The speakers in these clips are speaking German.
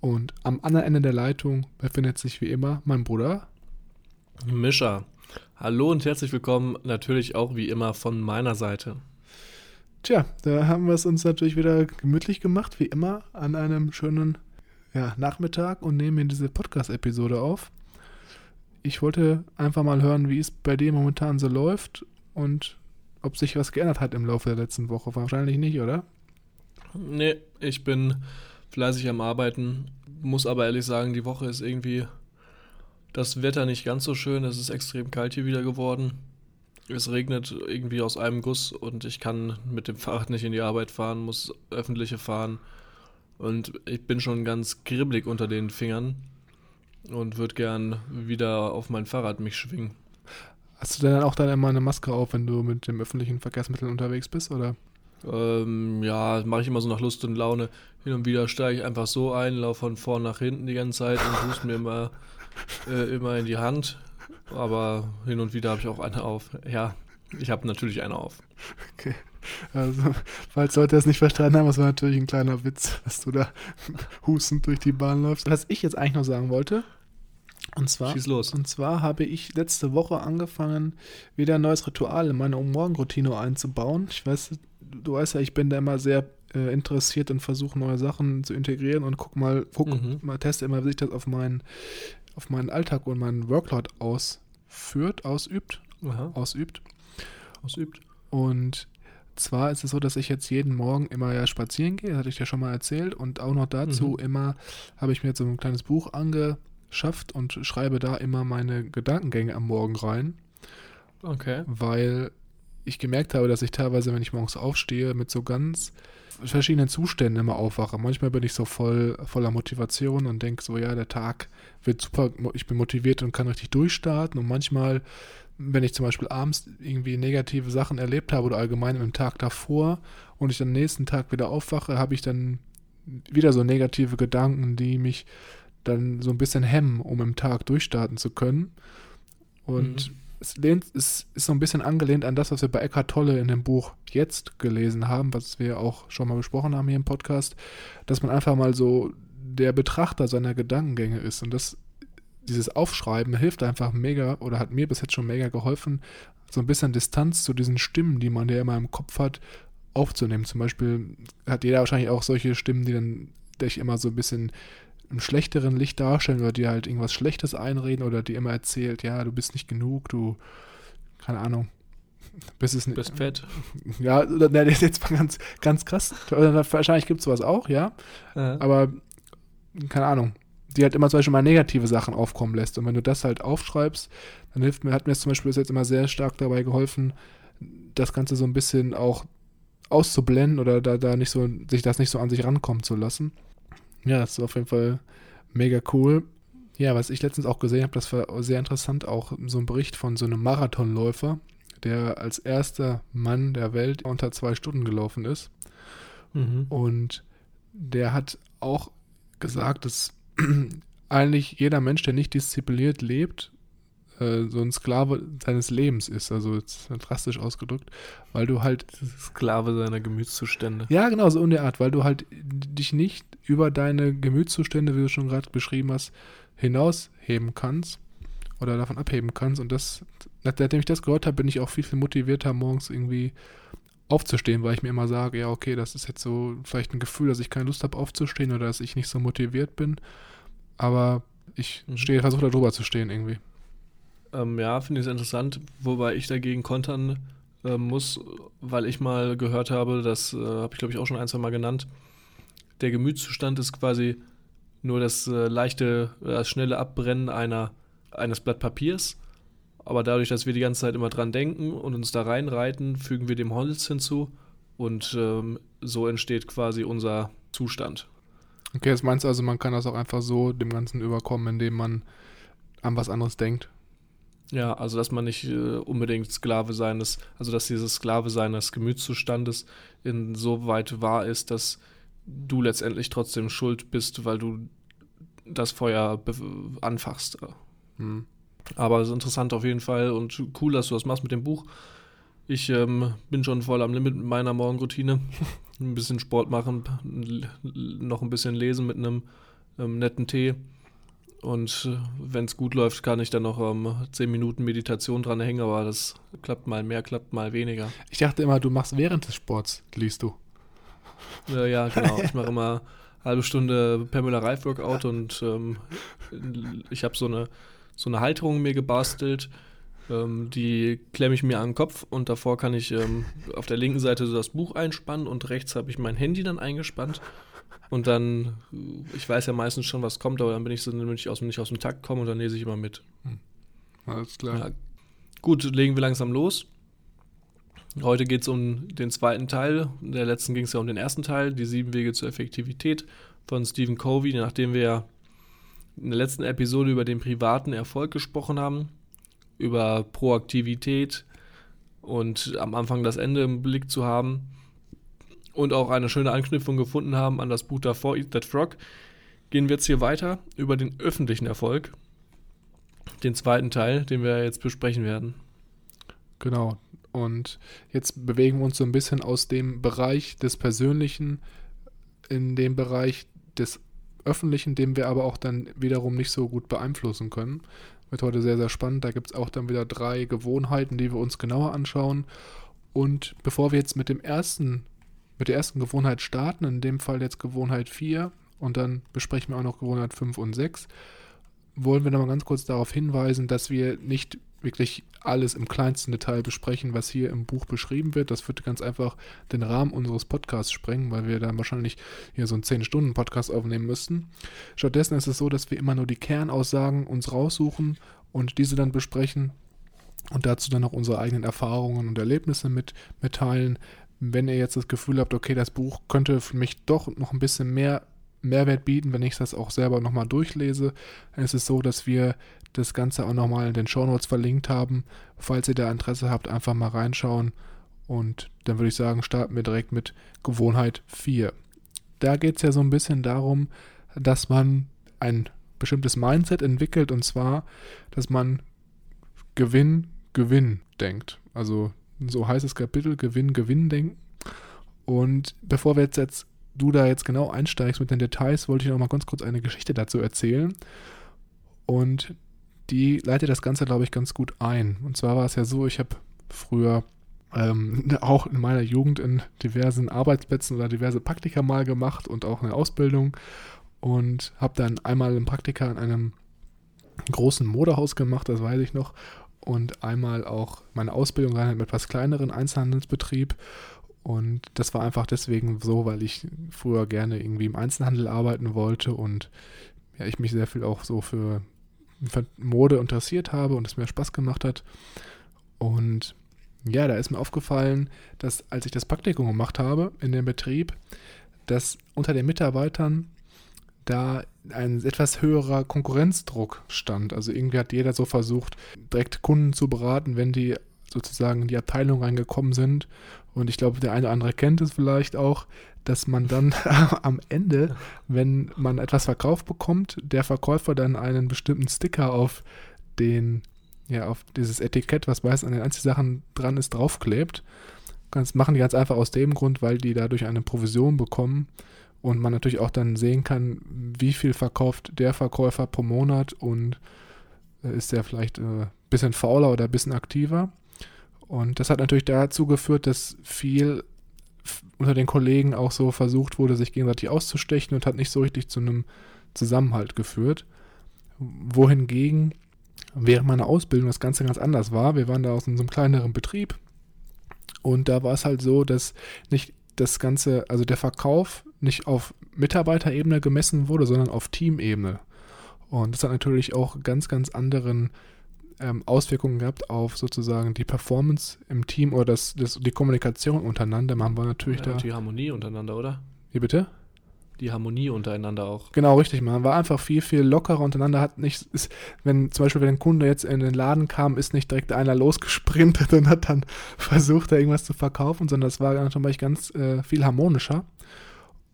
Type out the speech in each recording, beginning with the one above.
und am anderen Ende der Leitung befindet sich wie immer mein Bruder. Mischa. Hallo und herzlich willkommen, natürlich auch wie immer von meiner Seite. Tja, da haben wir es uns natürlich wieder gemütlich gemacht, wie immer, an einem schönen ja, Nachmittag und nehmen hier diese Podcast-Episode auf. Ich wollte einfach mal hören, wie es bei dir momentan so läuft und ob sich was geändert hat im Laufe der letzten Woche. Wahrscheinlich nicht, oder? Nee, ich bin fleißig am Arbeiten, muss aber ehrlich sagen, die Woche ist irgendwie das Wetter nicht ganz so schön. Es ist extrem kalt hier wieder geworden. Es regnet irgendwie aus einem Guss und ich kann mit dem Fahrrad nicht in die Arbeit fahren, muss öffentliche fahren. Und ich bin schon ganz kribbelig unter den Fingern und würde gern wieder auf mein Fahrrad mich schwingen. Hast du denn auch dann immer eine Maske auf, wenn du mit dem öffentlichen Verkehrsmittel unterwegs bist, oder? Ähm, ja, mache ich immer so nach Lust und Laune. Hin und wieder steige ich einfach so ein, laufe von vorn nach hinten die ganze Zeit und huste mir immer, äh, immer in die Hand. Aber hin und wieder habe ich auch eine auf. Ja, ich habe natürlich eine auf. Okay. Also, falls Leute das nicht verstanden haben, das war natürlich ein kleiner Witz, dass du da hustend durch die Bahn läufst. Was ich jetzt eigentlich noch sagen wollte, und zwar, Schieß los. Und zwar habe ich letzte Woche angefangen, wieder ein neues Ritual in meine Morgenroutine einzubauen. Ich weiß, du weißt ja, ich bin da immer sehr äh, interessiert und versuche neue Sachen zu integrieren und guck mal, guck, mhm. mal, teste immer, wie sich das auf meinen, auf meinen Alltag und meinen Workload ausführt, ausübt, Aha. ausübt. Ausübt. Und zwar ist es so, dass ich jetzt jeden Morgen immer ja spazieren gehe, das hatte ich ja schon mal erzählt, und auch noch dazu mhm. immer habe ich mir jetzt so ein kleines Buch ange schafft und schreibe da immer meine Gedankengänge am Morgen rein. Okay. Weil ich gemerkt habe, dass ich teilweise, wenn ich morgens aufstehe, mit so ganz verschiedenen Zuständen immer aufwache. Manchmal bin ich so voll voller Motivation und denke so, ja, der Tag wird super, ich bin motiviert und kann richtig durchstarten. Und manchmal, wenn ich zum Beispiel abends irgendwie negative Sachen erlebt habe oder allgemein im Tag davor und ich dann nächsten Tag wieder aufwache, habe ich dann wieder so negative Gedanken, die mich dann so ein bisschen hemmen, um im Tag durchstarten zu können. Und mhm. Es, lehnt, es ist so ein bisschen angelehnt an das, was wir bei Eckhart Tolle in dem Buch jetzt gelesen haben, was wir auch schon mal besprochen haben hier im Podcast, dass man einfach mal so der Betrachter seiner Gedankengänge ist. Und das, dieses Aufschreiben hilft einfach mega oder hat mir bis jetzt schon mega geholfen, so ein bisschen Distanz zu diesen Stimmen, die man ja immer im Kopf hat, aufzunehmen. Zum Beispiel hat jeder wahrscheinlich auch solche Stimmen, die dann dich immer so ein bisschen im schlechteren Licht darstellen oder dir halt irgendwas Schlechtes einreden oder dir immer erzählt, ja, du bist nicht genug, du, keine Ahnung, bist es nicht. Bist fett. Ja, ne, das ist jetzt mal ganz, ganz krass. Wahrscheinlich gibt es sowas auch, ja. ja. Aber, keine Ahnung, die halt immer zum Beispiel mal negative Sachen aufkommen lässt. Und wenn du das halt aufschreibst, dann hilft mir, hat mir das zum Beispiel jetzt immer sehr stark dabei geholfen, das Ganze so ein bisschen auch auszublenden oder da, da nicht so, sich das nicht so an sich rankommen zu lassen. Ja, das ist auf jeden Fall mega cool. Ja, was ich letztens auch gesehen habe, das war sehr interessant, auch so ein Bericht von so einem Marathonläufer, der als erster Mann der Welt unter zwei Stunden gelaufen ist. Mhm. Und der hat auch gesagt, dass eigentlich jeder Mensch, der nicht diszipliniert lebt, äh, so ein Sklave seines Lebens ist. Also drastisch ausgedrückt, weil du halt. Sklave seiner Gemütszustände. Ja, genau, so in der Art, weil du halt dich nicht über deine Gemütszustände, wie du schon gerade beschrieben hast, hinausheben kannst oder davon abheben kannst. Und das, nachdem ich das gehört habe, bin ich auch viel, viel motivierter, morgens irgendwie aufzustehen, weil ich mir immer sage, ja, okay, das ist jetzt so vielleicht ein Gefühl, dass ich keine Lust habe aufzustehen oder dass ich nicht so motiviert bin. aber ich Mhm. stehe, versuche da drüber zu stehen irgendwie. Ähm, ja, finde ich es interessant, wobei ich dagegen kontern äh, muss, weil ich mal gehört habe, das äh, habe ich glaube ich auch schon ein, zwei Mal genannt, der Gemütszustand ist quasi nur das äh, leichte, äh, das schnelle Abbrennen einer, eines Blatt Papiers. Aber dadurch, dass wir die ganze Zeit immer dran denken und uns da reinreiten, fügen wir dem Holz hinzu und ähm, so entsteht quasi unser Zustand. Okay, das meinst du also, man kann das auch einfach so dem Ganzen überkommen, indem man an was anderes denkt? Ja, also dass man nicht äh, unbedingt Sklave seines, also dass dieses Sklave seines Gemütszustandes insoweit wahr ist, dass du letztendlich trotzdem schuld bist, weil du das Feuer anfachst. Hm. Aber es ist interessant auf jeden Fall und cool, dass du das machst mit dem Buch. Ich ähm, bin schon voll am Limit mit meiner Morgenroutine. Ein bisschen Sport machen, noch ein bisschen lesen mit einem ähm, netten Tee. Und wenn es gut läuft, kann ich dann noch ähm, 10 Minuten Meditation dran hängen, aber das klappt mal mehr, klappt mal weniger. Ich dachte immer, du machst während des Sports, liest du. Äh, ja, genau. Ich mache immer halbe Stunde Pamela Reif Workout und ähm, ich habe so eine, so eine Halterung mir gebastelt. Ähm, die klemme ich mir an den Kopf und davor kann ich ähm, auf der linken Seite so das Buch einspannen und rechts habe ich mein Handy dann eingespannt. Und dann, äh, ich weiß ja meistens schon, was kommt, aber dann bin ich so, damit ich aus, nicht aus dem Takt komme und dann lese ich immer mit. Alles klar. Ja. Gut, legen wir langsam los. Heute geht es um den zweiten Teil. In der letzten ging es ja um den ersten Teil, die sieben Wege zur Effektivität von Stephen Covey, nachdem wir ja in der letzten Episode über den privaten Erfolg gesprochen haben, über Proaktivität und am Anfang das Ende im Blick zu haben und auch eine schöne Anknüpfung gefunden haben an das Buch davor, Eat That Frog, gehen wir jetzt hier weiter über den öffentlichen Erfolg den zweiten Teil, den wir jetzt besprechen werden. Genau. Und jetzt bewegen wir uns so ein bisschen aus dem Bereich des Persönlichen in den Bereich des Öffentlichen, den wir aber auch dann wiederum nicht so gut beeinflussen können. Wird heute sehr, sehr spannend. Da gibt es auch dann wieder drei Gewohnheiten, die wir uns genauer anschauen. Und bevor wir jetzt mit dem ersten, mit der ersten Gewohnheit starten, in dem Fall jetzt Gewohnheit 4 und dann besprechen wir auch noch Gewohnheit 5 und 6, wollen wir nochmal ganz kurz darauf hinweisen, dass wir nicht wirklich alles im kleinsten Detail besprechen, was hier im Buch beschrieben wird. Das würde ganz einfach den Rahmen unseres Podcasts sprengen, weil wir dann wahrscheinlich hier so einen 10-Stunden-Podcast aufnehmen müssten. Stattdessen ist es so, dass wir immer nur die Kernaussagen uns raussuchen und diese dann besprechen und dazu dann auch unsere eigenen Erfahrungen und Erlebnisse mit mitteilen. Wenn ihr jetzt das Gefühl habt, okay, das Buch könnte für mich doch noch ein bisschen mehr Mehrwert bieten, wenn ich das auch selber nochmal durchlese. Dann ist es so, dass wir das Ganze auch nochmal in den Shownotes verlinkt haben. Falls ihr da Interesse habt, einfach mal reinschauen. Und dann würde ich sagen, starten wir direkt mit Gewohnheit 4. Da geht es ja so ein bisschen darum, dass man ein bestimmtes Mindset entwickelt und zwar, dass man Gewinn, Gewinn denkt. Also so heißt das Kapitel, Gewinn, Gewinn denken. Und bevor wir jetzt, jetzt du da jetzt genau einsteigst mit den Details, wollte ich noch mal ganz kurz eine Geschichte dazu erzählen. Und die leitet das Ganze, glaube ich, ganz gut ein. Und zwar war es ja so, ich habe früher ähm, auch in meiner Jugend in diversen Arbeitsplätzen oder diverse Praktika mal gemacht und auch eine Ausbildung und habe dann einmal ein Praktika in einem großen Modehaus gemacht, das weiß ich noch, und einmal auch meine Ausbildung in einem etwas kleineren Einzelhandelsbetrieb. Und das war einfach deswegen so, weil ich früher gerne irgendwie im Einzelhandel arbeiten wollte und ja, ich mich sehr viel auch so für, für Mode interessiert habe und es mir Spaß gemacht hat. Und ja, da ist mir aufgefallen, dass als ich das Praktikum gemacht habe in dem Betrieb, dass unter den Mitarbeitern da ein etwas höherer Konkurrenzdruck stand. Also irgendwie hat jeder so versucht, direkt Kunden zu beraten, wenn die sozusagen in die Abteilung reingekommen sind. Und ich glaube, der eine oder andere kennt es vielleicht auch, dass man dann am Ende, wenn man etwas verkauft bekommt, der Verkäufer dann einen bestimmten Sticker auf den, ja, auf dieses Etikett, was meist an den Einzelsachen dran ist, draufklebt. Das machen die ganz einfach aus dem Grund, weil die dadurch eine Provision bekommen und man natürlich auch dann sehen kann, wie viel verkauft der Verkäufer pro Monat und äh, ist der vielleicht ein äh, bisschen fauler oder ein bisschen aktiver. Und das hat natürlich dazu geführt, dass viel unter den Kollegen auch so versucht wurde, sich gegenseitig auszustechen und hat nicht so richtig zu einem Zusammenhalt geführt. wohingegen während meiner Ausbildung das Ganze ganz anders war. Wir waren da aus einem kleineren Betrieb und da war es halt so, dass nicht das Ganze, also der Verkauf nicht auf Mitarbeiterebene gemessen wurde, sondern auf Teamebene. Und das hat natürlich auch ganz, ganz anderen ähm, Auswirkungen gehabt auf sozusagen die Performance im Team oder das, das, die Kommunikation untereinander. Man war natürlich Ja, da. die Harmonie untereinander, oder? Wie bitte? Die Harmonie untereinander auch. Genau, richtig. Man war einfach viel, viel lockerer untereinander. Hat nicht, ist, wenn zum Beispiel, wenn ein Kunde jetzt in den Laden kam, ist nicht direkt einer losgesprintet und hat dann versucht, da irgendwas zu verkaufen, sondern das war dann zum Beispiel ganz äh, viel harmonischer.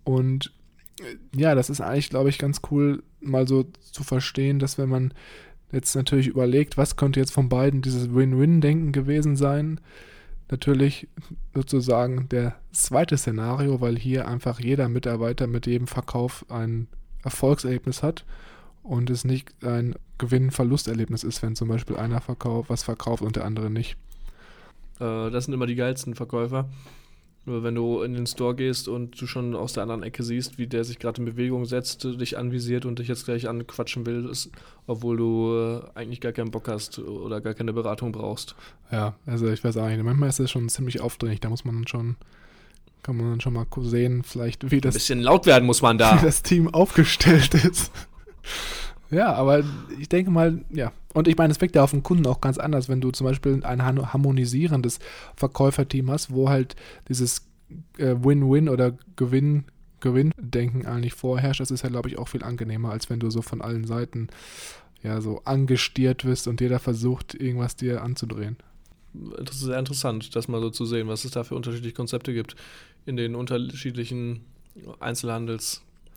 Und äh, ja, das ist eigentlich, glaube ich, ganz cool, mal so zu verstehen, dass wenn man jetzt natürlich überlegt, was könnte jetzt von beiden dieses Win-Win-Denken gewesen sein, natürlich sozusagen der zweite Szenario, weil hier einfach jeder Mitarbeiter mit jedem Verkauf ein Erfolgserlebnis hat und es nicht ein Gewinn-Verlusterlebnis ist, wenn zum Beispiel einer verkauft, was verkauft und der andere nicht. Äh, das sind immer die geilsten Verkäufer. Nur wenn du in den Store gehst und du schon aus der anderen Ecke siehst, wie der sich gerade in Bewegung setzt, dich anvisiert und dich jetzt gleich anquatschen will, ist, obwohl du äh, eigentlich gar keinen Bock hast oder gar keine Beratung brauchst. Ja, also ich weiß auch nicht, manchmal ist es schon ziemlich aufdringlich, da muss man dann schon, kann man dann schon mal sehen, vielleicht wie Ein das bisschen laut werden muss man wie da. das Team aufgestellt ist. Ja, aber ich denke mal, ja. Und ich meine, es wirkt ja auf den Kunden auch ganz anders, wenn du zum Beispiel ein har- harmonisierendes Verkäuferteam hast, wo halt dieses äh, Win-Win oder Gewinn, Gewinndenken eigentlich vorherrscht. Das ist ja, glaube ich, auch viel angenehmer, als wenn du so von allen Seiten ja so angestiert wirst und jeder versucht, irgendwas dir anzudrehen. Das ist sehr interessant, das mal so zu sehen, was es da für unterschiedliche Konzepte gibt in den unterschiedlichen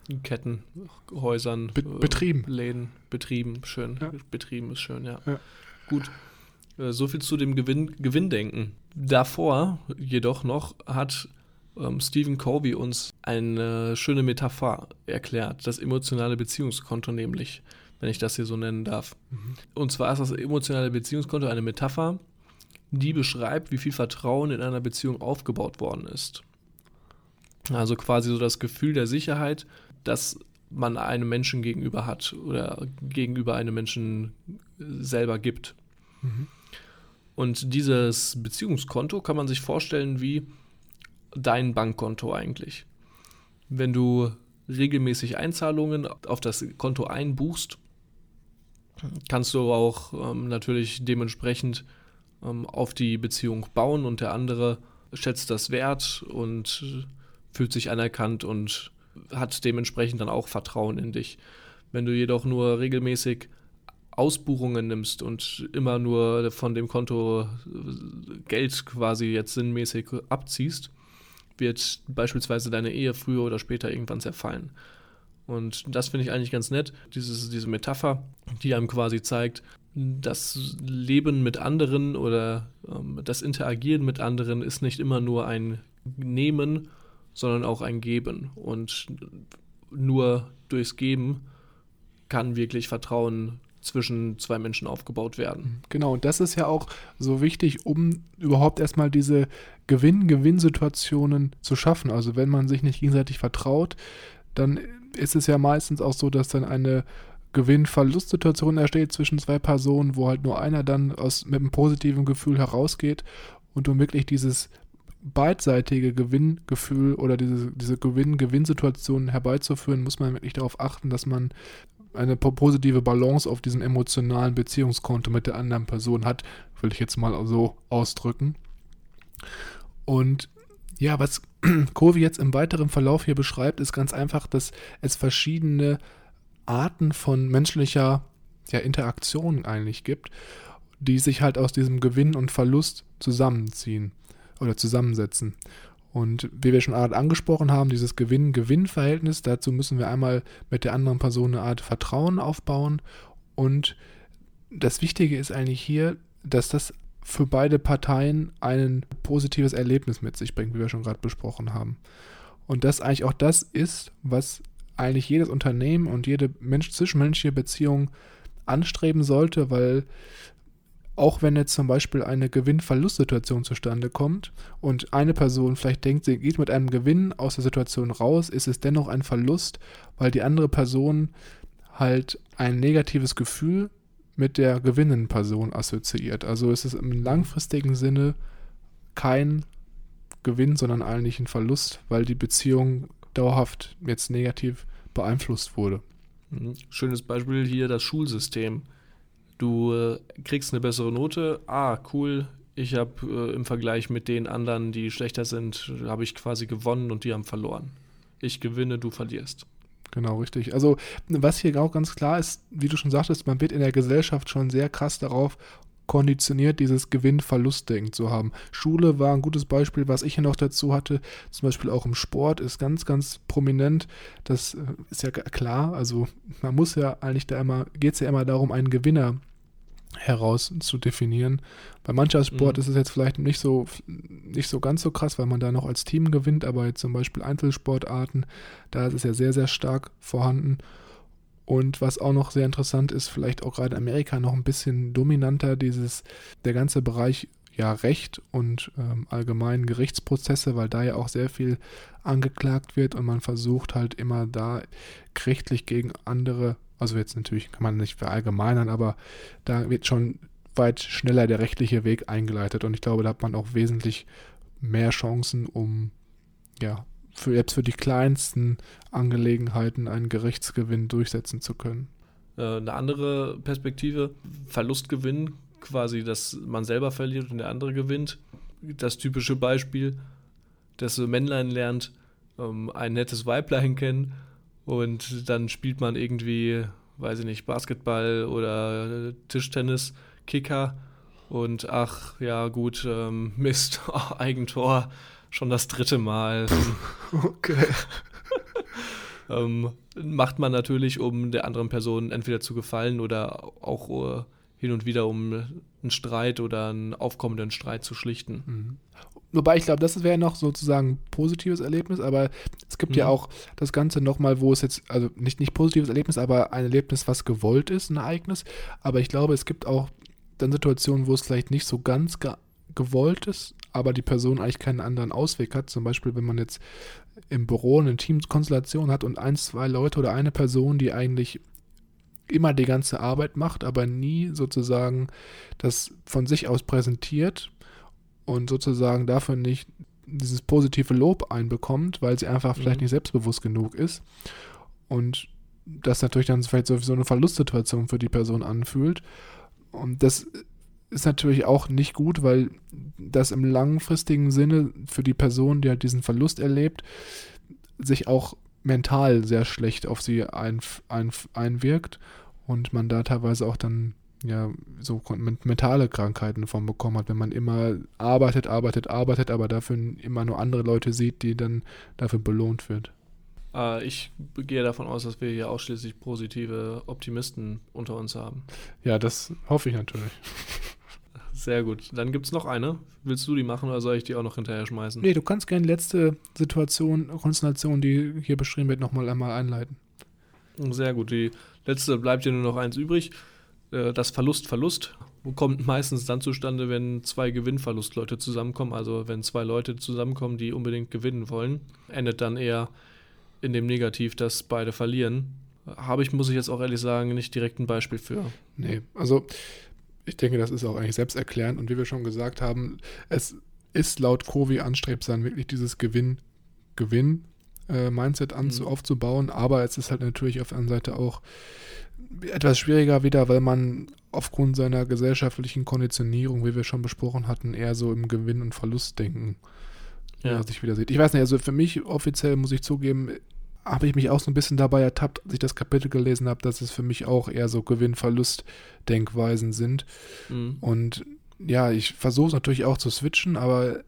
Einzelhandelsketten, Häusern, Be äh, Betrieben. Läden, Betrieben, schön. Ja. Betrieben ist schön, ja. Ja. Gut. Äh, So viel zu dem Gewinn, Gewinndenken. Davor jedoch noch hat ähm, Stephen Covey uns eine schöne Metapher erklärt, das emotionale Beziehungskonto nämlich, wenn ich das hier so nennen darf. Und zwar ist das emotionale Beziehungskonto eine Metapher, die beschreibt, wie viel Vertrauen in einer Beziehung aufgebaut worden ist. Also quasi so das Gefühl der Sicherheit, dass man einem Menschen gegenüber hat oder gegenüber einem Menschen selber gibt. Mhm. Und dieses Beziehungskonto kann man sich vorstellen wie dein Bankkonto eigentlich. Wenn du regelmäßig Einzahlungen auf das Konto einbuchst, kannst du auch ähm, natürlich dementsprechend ähm, auf die Beziehung bauen und der andere schätzt das wert und fühlt sich anerkannt und hat dementsprechend dann auch Vertrauen in dich. Wenn du jedoch nur regelmäßig Ausbuchungen nimmst und immer nur von dem Konto äh, Geld quasi jetzt sinnmäßig abziehst, wird beispielsweise deine Ehe früher oder später irgendwann zerfallen. Und das finde ich eigentlich ganz nett, dieses, diese Metapher, die einem quasi zeigt, das Leben mit anderen oder ähm, das Interagieren mit anderen ist nicht immer nur ein Nehmen, sondern auch ein Geben. Und nur durchs Geben kann wirklich Vertrauen zwischen zwei Menschen aufgebaut werden. Genau, und das ist ja auch so wichtig, um überhaupt erstmal diese Gewinn-Gewinn-Situationen zu schaffen. Also wenn man sich nicht gegenseitig vertraut, dann ist es ja meistens auch so, dass dann eine Gewinn-Verlust-Situation entsteht zwischen zwei Personen, wo halt nur einer dann aus, mit einem positiven Gefühl herausgeht und um wirklich dieses beidseitige Gewinngefühl oder diese, diese Gewinn-Gewinn-Situation herbeizuführen, muss man wirklich darauf achten, dass man eine po- positive Balance auf diesem emotionalen Beziehungskonto mit der anderen Person hat, will ich jetzt mal so ausdrücken. Und ja, was Covey jetzt im weiteren Verlauf hier beschreibt, ist ganz einfach, dass es verschiedene Arten von menschlicher ja, Interaktion eigentlich gibt, die sich halt aus diesem Gewinn und Verlust zusammenziehen oder zusammensetzen. Und wie wir schon Art angesprochen haben, dieses Gewinn-Gewinn-Verhältnis, dazu müssen wir einmal mit der anderen Person eine Art Vertrauen aufbauen. Und das Wichtige ist eigentlich hier, dass das für beide Parteien ein positives Erlebnis mit sich bringt, wie wir schon gerade besprochen haben. Und das eigentlich auch das ist, was eigentlich jedes Unternehmen und jede Mensch zwischenmenschliche Beziehung anstreben sollte, weil auch wenn jetzt zum Beispiel eine Gewinn-Verlust-Situation zustande kommt und eine Person vielleicht denkt, sie geht mit einem Gewinn aus der Situation raus, ist es dennoch ein Verlust, weil die andere Person halt ein negatives Gefühl mit der gewinnenden Person assoziiert. Also ist es im langfristigen Sinne kein Gewinn, sondern eigentlich ein Verlust, weil die Beziehung dauerhaft jetzt negativ beeinflusst wurde. Mhm. Schönes Beispiel hier das Schulsystem. Du äh, kriegst eine bessere Note. Ah, cool. Ich habe äh, im Vergleich mit den anderen, die schlechter sind, habe ich quasi gewonnen und die haben verloren. Ich gewinne, du verlierst. Genau, richtig. Also, was hier auch ganz klar ist, wie du schon sagtest, man wird in der Gesellschaft schon sehr krass darauf konditioniert, dieses Gewinn-Verlust-Denken zu haben. Schule war ein gutes Beispiel, was ich hier noch dazu hatte. Zum Beispiel auch im Sport ist ganz, ganz prominent. Das äh, ist ja klar. Also, man muss ja eigentlich da immer, geht es ja immer darum, einen Gewinner heraus zu definieren. Bei Mannschaftssport mhm. ist es jetzt vielleicht nicht so, nicht so ganz so krass, weil man da noch als Team gewinnt, aber jetzt zum Beispiel Einzelsportarten, da ist es ja sehr, sehr stark vorhanden. Und was auch noch sehr interessant ist, vielleicht auch gerade Amerika noch ein bisschen dominanter, dieses, der ganze Bereich ja Recht und ähm, allgemein Gerichtsprozesse, weil da ja auch sehr viel angeklagt wird und man versucht halt immer da gerichtlich gegen andere also jetzt natürlich kann man nicht verallgemeinern, aber da wird schon weit schneller der rechtliche Weg eingeleitet. Und ich glaube, da hat man auch wesentlich mehr Chancen, um ja, für selbst für die kleinsten Angelegenheiten einen Gerichtsgewinn durchsetzen zu können. Äh, eine andere Perspektive, Verlustgewinn, quasi, dass man selber verliert und der andere gewinnt. Das typische Beispiel, dass Männlein lernt, ähm, ein nettes Weiblein kennen und dann spielt man irgendwie, weiß ich nicht, Basketball oder Tischtennis, Kicker. Und ach, ja, gut, ähm, Mist, Eigentor, schon das dritte Mal. Okay. Ähm, macht man natürlich, um der anderen Person entweder zu gefallen oder auch uh, hin und wieder, um einen Streit oder einen aufkommenden Streit zu schlichten. Mhm. Wobei ich glaube, das wäre noch sozusagen ein positives Erlebnis, aber es gibt mhm. ja auch das Ganze nochmal, wo es jetzt, also nicht, nicht positives Erlebnis, aber ein Erlebnis, was gewollt ist, ein Ereignis. Aber ich glaube, es gibt auch dann Situationen, wo es vielleicht nicht so ganz gewollt ist, aber die Person eigentlich keinen anderen Ausweg hat. Zum Beispiel, wenn man jetzt im Büro eine Teamkonstellation hat und ein, zwei Leute oder eine Person, die eigentlich immer die ganze Arbeit macht, aber nie sozusagen das von sich aus präsentiert und sozusagen dafür nicht dieses positive Lob einbekommt, weil sie einfach vielleicht mhm. nicht selbstbewusst genug ist. Und das natürlich dann vielleicht sowieso eine Verlustsituation für die Person anfühlt. Und das ist natürlich auch nicht gut, weil das im langfristigen Sinne für die Person, die halt diesen Verlust erlebt, sich auch mental sehr schlecht auf sie ein, ein, einwirkt und man da teilweise auch dann ja so mentale Krankheiten von bekommen hat, wenn man immer arbeitet, arbeitet, arbeitet, aber dafür immer nur andere Leute sieht, die dann dafür belohnt wird. Äh, ich gehe davon aus, dass wir hier ausschließlich positive Optimisten unter uns haben. Ja, das hoffe ich natürlich. Sehr gut. Dann gibt es noch eine. Willst du die machen oder soll ich die auch noch hinterher schmeißen? Nee, du kannst gerne die letzte Situation, Konstellation, die hier beschrieben wird, nochmal einmal einleiten. Sehr gut. Die letzte bleibt dir nur noch eins übrig. Äh, das Verlust-Verlust kommt meistens dann zustande, wenn zwei Gewinnverlustleute zusammenkommen. Also wenn zwei Leute zusammenkommen, die unbedingt gewinnen wollen, endet dann eher in dem Negativ, dass beide verlieren. Habe ich, muss ich jetzt auch ehrlich sagen, nicht direkt ein Beispiel für. Nee, also ich denke, das ist auch eigentlich selbsterklärend und wie wir schon gesagt haben, es ist laut Covi anstrebsam, wirklich dieses Gewinn-Gewinn-Mindset äh, mhm. aufzubauen, aber es ist halt natürlich auf der anderen Seite auch etwas schwieriger wieder, weil man aufgrund seiner gesellschaftlichen Konditionierung, wie wir schon besprochen hatten, eher so im Gewinn- und Verlustdenken ja. sich wieder sieht. Ich weiß nicht, also für mich offiziell muss ich zugeben, habe ich mich auch so ein bisschen dabei ertappt, als ich das Kapitel gelesen habe, dass es für mich auch eher so Gewinn-Verlust-Denkweisen sind. Mhm. Und ja, ich versuche es natürlich auch zu switchen, aber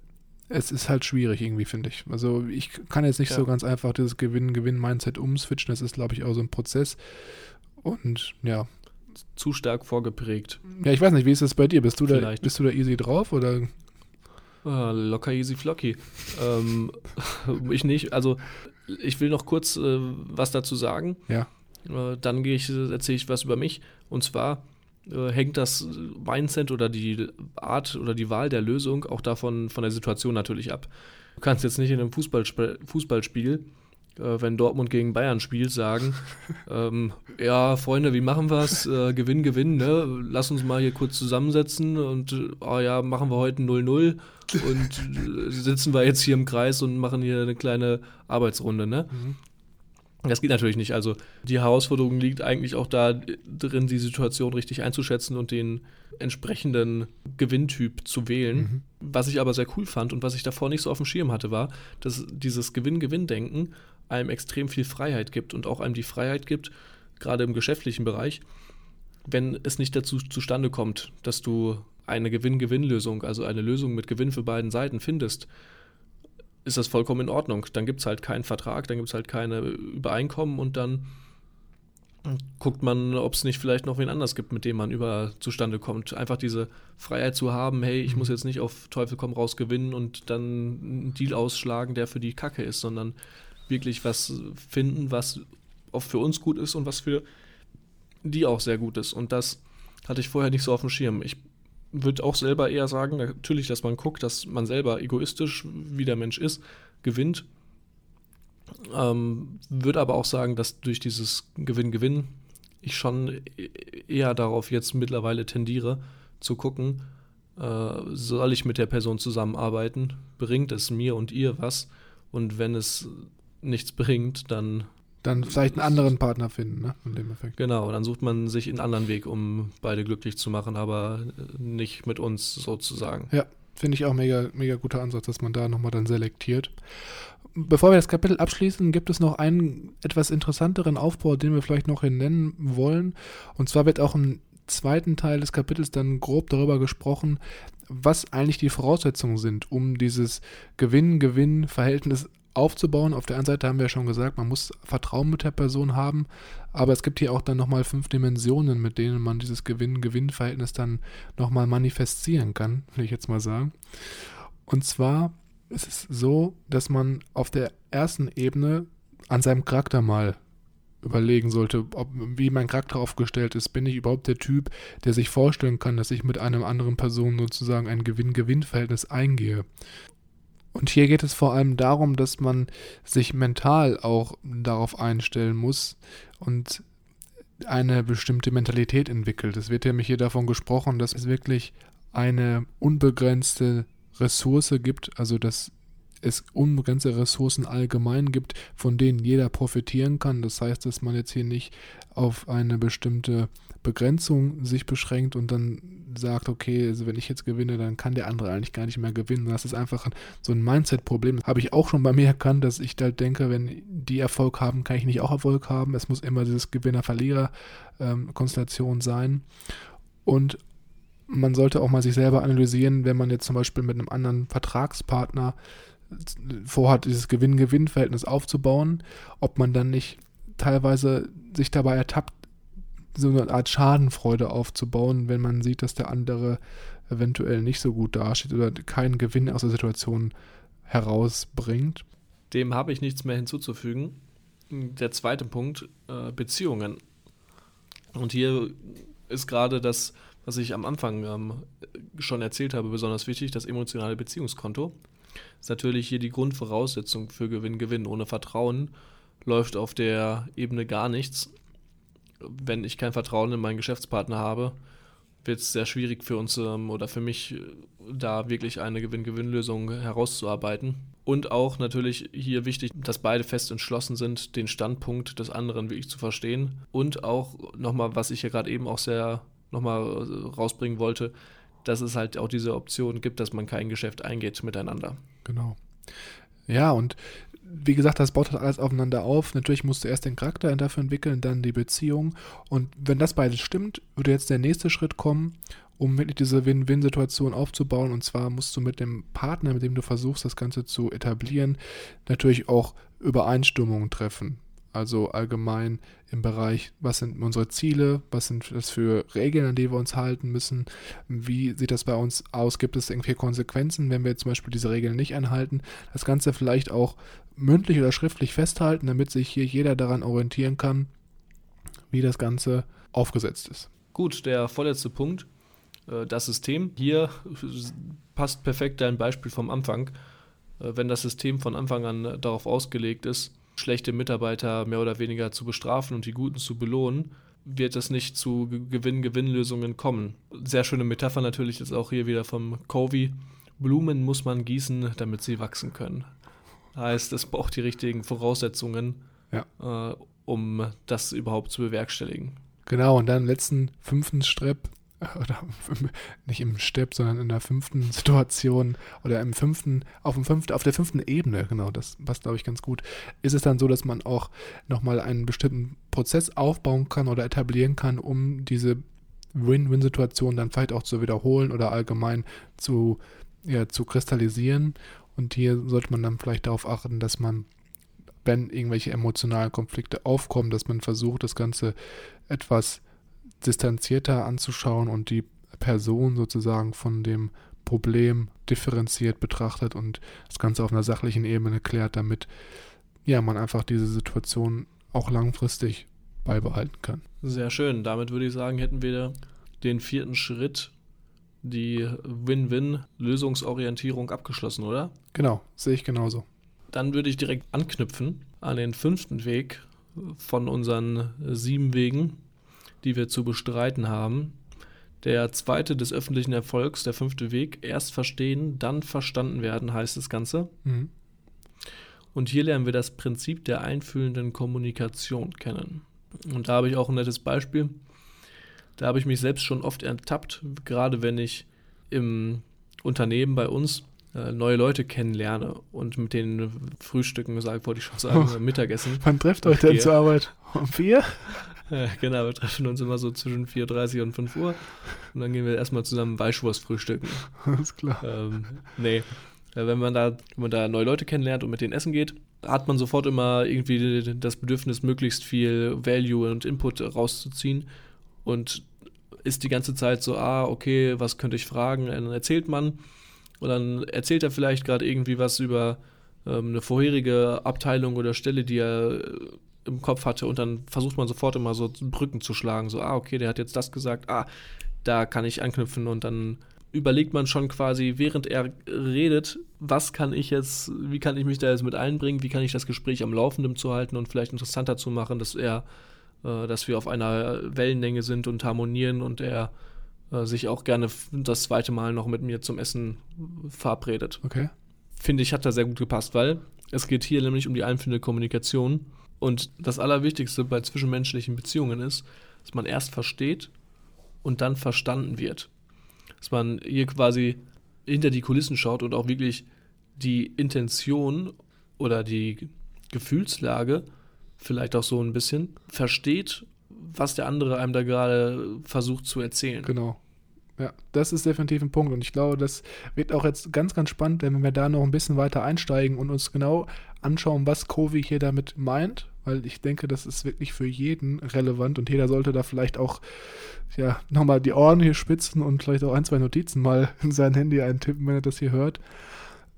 es ist halt schwierig irgendwie, finde ich. Also ich kann jetzt nicht ja. so ganz einfach dieses Gewinn-Gewinn-Mindset umswitchen. Das ist, glaube ich, auch so ein Prozess. Und ja. Zu stark vorgeprägt. Ja, ich weiß nicht, wie ist das bei dir? Bist du, da, bist du da easy drauf oder? Ah, locker easy flocky. ähm, ich nicht. Also ich will noch kurz äh, was dazu sagen. Ja. Äh, dann ich, erzähle ich was über mich. Und zwar äh, hängt das Mindset oder die Art oder die Wahl der Lösung auch davon von der Situation natürlich ab. Du kannst jetzt nicht in einem Fußballsp Fußballspiel äh, wenn Dortmund gegen Bayern spielt, sagen, ähm, ja, Freunde, wie machen wir es? Äh, Gewinn, Gewinn, ne? Lass uns mal hier kurz zusammensetzen und, oh ja, machen wir heute 0-0 und äh, sitzen wir jetzt hier im Kreis und machen hier eine kleine Arbeitsrunde, ne? Mhm. Das geht natürlich nicht. Also die Herausforderung liegt eigentlich auch da drin, die Situation richtig einzuschätzen und den entsprechenden Gewinntyp zu wählen. Mhm. Was ich aber sehr cool fand und was ich davor nicht so auf dem Schirm hatte, war, dass dieses Gewinn-Gewinn-Denken einem extrem viel Freiheit gibt und auch einem die Freiheit gibt, gerade im geschäftlichen Bereich, wenn es nicht dazu zustande kommt, dass du eine Gewinn-Gewinn-Lösung, also eine Lösung mit Gewinn für beiden Seiten findest, ist das vollkommen in Ordnung. Dann gibt es halt keinen Vertrag, dann gibt es halt keine Übereinkommen und dann guckt man, ob es nicht vielleicht noch wen anders gibt, mit dem man über zustande kommt. Einfach diese Freiheit zu haben, hey, ich muss mhm. jetzt nicht auf Teufel komm raus gewinnen und dann einen Deal ausschlagen, der für die Kacke ist, sondern wirklich was finden, was auch für uns gut ist und was für die auch sehr gut ist. Und das hatte ich vorher nicht so auf dem Schirm. Ich würde auch selber eher sagen, natürlich, dass man guckt, dass man selber egoistisch, wie der Mensch ist, gewinnt. Ähm, würde aber auch sagen, dass durch dieses Gewinn-Gewinn ich schon eher darauf jetzt mittlerweile tendiere, zu gucken, äh, soll ich mit der Person zusammenarbeiten? Bringt es mir und ihr was? Und wenn es nichts bringt, dann dann vielleicht einen anderen Partner finden, ne? In dem Effekt. Genau, dann sucht man sich einen anderen Weg, um beide glücklich zu machen, aber nicht mit uns sozusagen. Ja, finde ich auch mega, mega guter Ansatz, dass man da nochmal dann selektiert. Bevor wir das Kapitel abschließen, gibt es noch einen etwas interessanteren Aufbau, den wir vielleicht noch nennen wollen. Und zwar wird auch im zweiten Teil des Kapitels dann grob darüber gesprochen, was eigentlich die Voraussetzungen sind, um dieses Gewinn-Gewinn-Verhältnis aufzubauen. Auf der einen Seite haben wir ja schon gesagt, man muss Vertrauen mit der Person haben, aber es gibt hier auch dann nochmal fünf Dimensionen, mit denen man dieses Gewinn-Gewinn-Verhältnis dann nochmal manifestieren kann, will ich jetzt mal sagen. Und zwar ist es so, dass man auf der ersten Ebene an seinem Charakter mal überlegen sollte, ob, wie mein Charakter aufgestellt ist. Bin ich überhaupt der Typ, der sich vorstellen kann, dass ich mit einem anderen Person sozusagen ein Gewinn-Gewinn-Verhältnis eingehe? Und hier geht es vor allem darum, dass man sich mental auch darauf einstellen muss und eine bestimmte Mentalität entwickelt. Es wird nämlich hier davon gesprochen, dass es wirklich eine unbegrenzte Ressource gibt, also dass es unbegrenzte Ressourcen allgemein gibt, von denen jeder profitieren kann. Das heißt, dass man jetzt hier nicht auf eine bestimmte Begrenzung sich beschränkt und dann sagt, okay, also wenn ich jetzt gewinne, dann kann der andere eigentlich gar nicht mehr gewinnen. Das ist einfach so ein Mindset-Problem. Habe ich auch schon bei mir erkannt, dass ich halt denke, wenn die Erfolg haben, kann ich nicht auch Erfolg haben. Es muss immer dieses Gewinner-Verlierer-Konstellation sein. Und man sollte auch mal sich selber analysieren, wenn man jetzt zum Beispiel mit einem anderen Vertragspartner vorhat, dieses Gewinn-Gewinn-Verhältnis aufzubauen, ob man dann nicht teilweise sich dabei ertappt, so eine Art Schadenfreude aufzubauen, wenn man sieht, dass der andere eventuell nicht so gut dasteht oder keinen Gewinn aus der Situation herausbringt. Dem habe ich nichts mehr hinzuzufügen. Der zweite Punkt, äh, Beziehungen. Und hier ist gerade das, was ich am Anfang ähm, schon erzählt habe, besonders wichtig, das emotionale Beziehungskonto. Ist natürlich hier die Grundvoraussetzung für Gewinn-Gewinn. Ohne Vertrauen läuft auf der Ebene gar nichts wenn ich kein Vertrauen in meinen Geschäftspartner habe, wird es sehr schwierig für uns ähm, oder für mich, da wirklich eine Gewinn-Gewinn-Lösung herauszuarbeiten. Und auch natürlich hier wichtig, dass beide fest entschlossen sind, den Standpunkt des anderen wirklich zu verstehen. Und auch nochmal, was ich hier gerade eben auch sehr nochmal äh, rausbringen wollte, dass es halt auch diese Option gibt, dass man kein Geschäft eingeht miteinander. Genau. Ja, und wie gesagt, das baut halt alles aufeinander auf. Natürlich musst du erst den Charakter dafür entwickeln, dann die Beziehung. Und wenn das beides stimmt, würde jetzt der nächste Schritt kommen, um wirklich diese Win-Win-Situation aufzubauen. Und zwar musst du mit dem Partner, mit dem du versuchst, das Ganze zu etablieren, natürlich auch Übereinstimmungen treffen. Also allgemein im Bereich, was sind unsere Ziele, was sind das für Regeln, an die wir uns halten müssen, wie sieht das bei uns aus, gibt es irgendwie Konsequenzen, wenn wir zum Beispiel diese Regeln nicht einhalten. Das Ganze vielleicht auch mündlich oder schriftlich festhalten, damit sich hier jeder daran orientieren kann, wie das Ganze aufgesetzt ist. Gut, der vorletzte Punkt, äh, das System. Hier passt perfekt dein Beispiel vom Anfang. Äh, wenn das System von Anfang an darauf ausgelegt ist, schlechte Mitarbeiter mehr oder weniger zu bestrafen und die Guten zu belohnen, wird es nicht zu Gewinn-Gewinn-Lösungen kommen. Sehr schöne Metapher natürlich ist auch hier wieder vom Covey. Blumen muss man gießen, damit sie wachsen können. Heißt, es braucht die richtigen Voraussetzungen, Ja. äh, um das überhaupt zu bewerkstelligen. Genau, und dann letzten fünften Step, oder nicht im Step, sondern in der fünften Situation oder im fünften, auf dem fünften, auf der fünften Ebene, genau, das passt, glaube ich, ganz gut, ist es dann so, dass man auch nochmal einen bestimmten Prozess aufbauen kann oder etablieren kann, um diese Win-Win-Situation dann vielleicht auch zu wiederholen oder allgemein zu, ja, zu kristallisieren. Und hier sollte man dann vielleicht darauf achten, dass man, wenn irgendwelche emotionalen Konflikte aufkommen, dass man versucht, das Ganze etwas distanzierter anzuschauen und die Person sozusagen von dem Problem differenziert betrachtet und das Ganze auf einer sachlichen Ebene klärt, damit ja man einfach diese Situation auch langfristig beibehalten kann. Sehr schön. Damit würde ich sagen, hätten wir den vierten Schritt, die Win-Win-Lösungsorientierung abgeschlossen, oder? Genau, sehe ich genauso. Dann würde ich direkt anknüpfen an den fünften Weg von unseren sieben Wegen, die wir zu bestreiten haben. Der zweite des öffentlichen Erfolgs, der fünfte Weg, erst verstehen, dann verstanden werden, heißt das Ganze. Mhm. Und hier lernen wir das Prinzip der einfühlenden Kommunikation kennen. Und da habe ich auch ein nettes Beispiel. Da habe ich mich selbst schon oft ertappt, gerade wenn ich im Unternehmen bei uns äh, neue Leute kennenlerne und mit denen frühstücken, sag, wollte ich schon sagen, äh, Mittagessen. Wann trefft euch denn zur Arbeit? Um vier? Äh, genau, wir treffen uns immer so zwischen 4.30 und 5 Uhr und dann gehen wir erstmal zusammen Weißwurst frühstücken. Alles klar. ähm, nee. Äh, Wenn man, da, wenn man da neue Leute kennenlernt und mit denen essen geht, hat man sofort immer irgendwie das Bedürfnis, möglichst viel Value und Input rauszuziehen und ist die ganze Zeit so, ah, okay, was könnte ich fragen? Und dann erzählt man und dann erzählt er vielleicht gerade irgendwie was über ähm, eine vorherige Abteilung oder Stelle, die er äh, im Kopf hatte und dann versucht man sofort immer so Brücken zu schlagen, so, ah, okay, der hat jetzt das gesagt, ah, da kann ich anknüpfen und dann überlegt man schon quasi, während er redet, was kann ich jetzt, wie kann ich mich da jetzt mit einbringen, wie kann ich das Gespräch am Laufenden zu halten und vielleicht interessanter zu machen, dass er, äh, dass wir auf einer Wellenlänge sind und harmonieren und er äh, sich auch gerne das zweite Mal noch mit mir zum Essen verabredet. Okay. Finde ich, hat da sehr gut gepasst, weil es geht hier nämlich um die einfühlende Kommunikation und das Allerwichtigste bei zwischenmenschlichen Beziehungen ist, dass man erst versteht und dann verstanden wird. Dass man hier quasi hinter die Kulissen schaut und auch wirklich die Intention oder die Gefühlslage vielleicht auch so ein bisschen versteht, was der andere einem da gerade versucht zu erzählen. Genau. Ja, das ist definitiv ein Punkt. Und ich glaube, das wird auch jetzt ganz, ganz spannend, wenn wir da noch ein bisschen weiter einsteigen und uns genau anschauen, was Covey hier damit meint. Weil ich denke, das ist wirklich für jeden relevant und jeder sollte da vielleicht auch ja, nochmal die Ohren hier spitzen und vielleicht auch ein, zwei Notizen mal in sein Handy eintippen, wenn er das hier hört.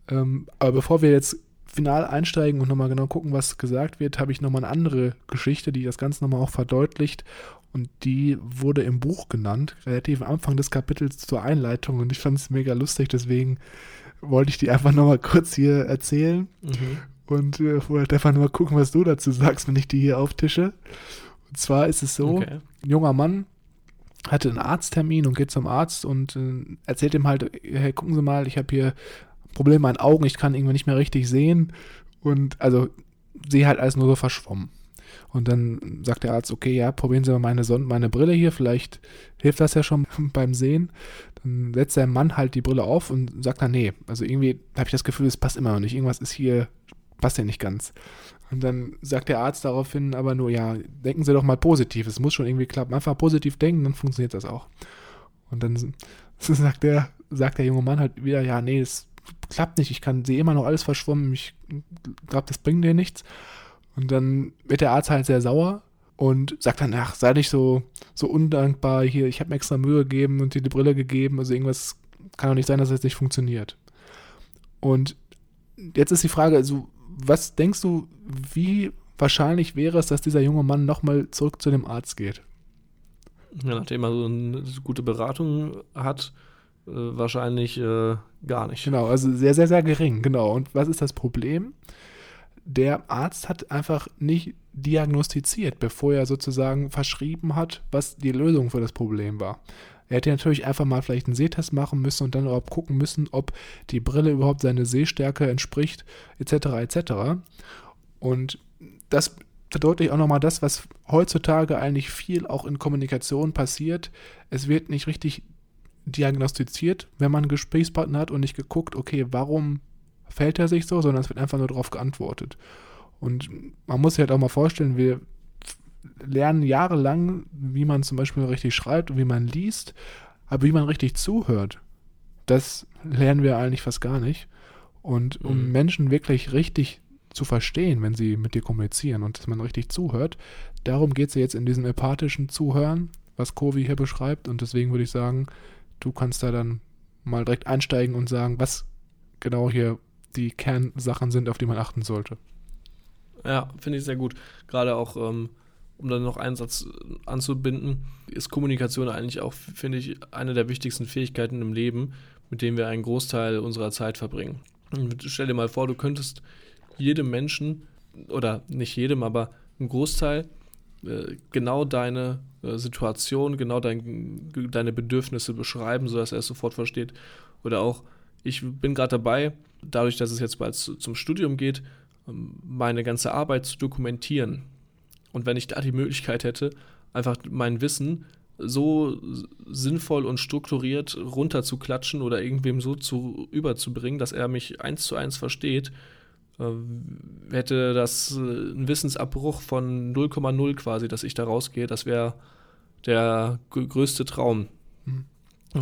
Ähm, aber bevor wir jetzt final einsteigen und nochmal genau gucken, was gesagt wird, habe ich nochmal eine andere Geschichte, die das Ganze nochmal auch verdeutlicht. Und die wurde im Buch genannt, relativ am Anfang des Kapitels zur Einleitung. Und ich fand es mega lustig, deswegen wollte ich die einfach nochmal kurz hier erzählen. Mhm. Und äh, vorher einfach nur mal gucken, was du dazu sagst, wenn ich die hier auftische. Und zwar ist es so, Okay. ein junger Mann hatte einen Arzttermin und geht zum Arzt und äh, erzählt ihm halt, hey, gucken Sie mal, ich habe hier Problem mit meinen Augen, ich kann irgendwie nicht mehr richtig sehen und also sehe halt alles nur so verschwommen. Und dann sagt der Arzt, okay, ja, probieren Sie mal meine, Son meine Brille hier, vielleicht hilft das ja schon beim Sehen. Dann setzt der Mann halt die Brille auf und sagt dann, nee, also irgendwie habe ich das Gefühl, es passt immer noch nicht, irgendwas ist hier, passt ja nicht ganz. Und dann sagt der Arzt daraufhin aber nur, ja, denken Sie doch mal positiv, es muss schon irgendwie klappen. Einfach positiv denken, dann funktioniert das auch. Und dann sagt der, sagt der junge Mann halt wieder, ja, nee, es klappt nicht, ich kann, sehe immer noch alles verschwommen, ich glaube, das bringt dir nichts. Und dann wird der Arzt halt sehr sauer und sagt dann, ach, sei nicht so, so undankbar hier, ich habe mir extra Mühe gegeben und dir die Brille gegeben, also irgendwas kann doch nicht sein, dass das nicht funktioniert. Und jetzt ist die Frage, also, was denkst du, wie wahrscheinlich wäre es, dass dieser junge Mann nochmal zurück zu dem Arzt geht? Ja, nachdem er so eine gute Beratung hat, wahrscheinlich äh, gar nicht. Genau, also sehr, sehr, sehr gering, genau. Und was ist das Problem? der Arzt hat einfach nicht diagnostiziert, bevor er sozusagen verschrieben hat, was die Lösung für das Problem war. Er hätte natürlich einfach mal vielleicht einen Sehtest machen müssen und dann auch gucken müssen, ob die Brille überhaupt seine Sehstärke entspricht, etc. etc. Und das verdeutlicht auch nochmal das, was heutzutage eigentlich viel auch in Kommunikation passiert. Es wird nicht richtig diagnostiziert, wenn man einen Gesprächspartner hat und nicht geguckt, okay, warum fällt er sich so, sondern es wird einfach nur darauf geantwortet. Und man muss sich halt auch mal vorstellen, wir lernen jahrelang, wie man zum Beispiel richtig schreibt und wie man liest, aber wie man richtig zuhört, das lernen wir eigentlich fast gar nicht. Und um mhm. Menschen wirklich richtig zu verstehen, wenn sie mit dir kommunizieren und dass man richtig zuhört, darum geht es jetzt in diesem empathischen Zuhören, was Kovi hier beschreibt. Und deswegen würde ich sagen, du kannst da dann mal direkt einsteigen und sagen, was genau hier die Kernsachen sind, auf die man achten sollte. Ja, finde ich sehr gut. Gerade auch, ähm, um dann noch einen Satz anzubinden, ist Kommunikation eigentlich auch, finde ich, eine der wichtigsten Fähigkeiten im Leben, mit denen wir einen Großteil unserer Zeit verbringen. Und stell dir mal vor, du könntest jedem Menschen, oder nicht jedem, aber einem Großteil, äh, genau deine äh, Situation, genau dein, deine Bedürfnisse beschreiben, sodass er es sofort versteht. Oder auch, ich bin gerade dabei, dadurch, dass es jetzt bald zum Studium geht, ähm, meine ganze Arbeit zu dokumentieren. Und wenn ich da die Möglichkeit hätte, einfach mein Wissen so sinnvoll und strukturiert runterzuklatschen oder irgendwem so zu überzubringen, dass er mich eins zu eins versteht, hätte das äh, ein Wissensabbruch von 0,0 quasi, dass ich da rausgehe, das wäre der größte Traum. Mhm.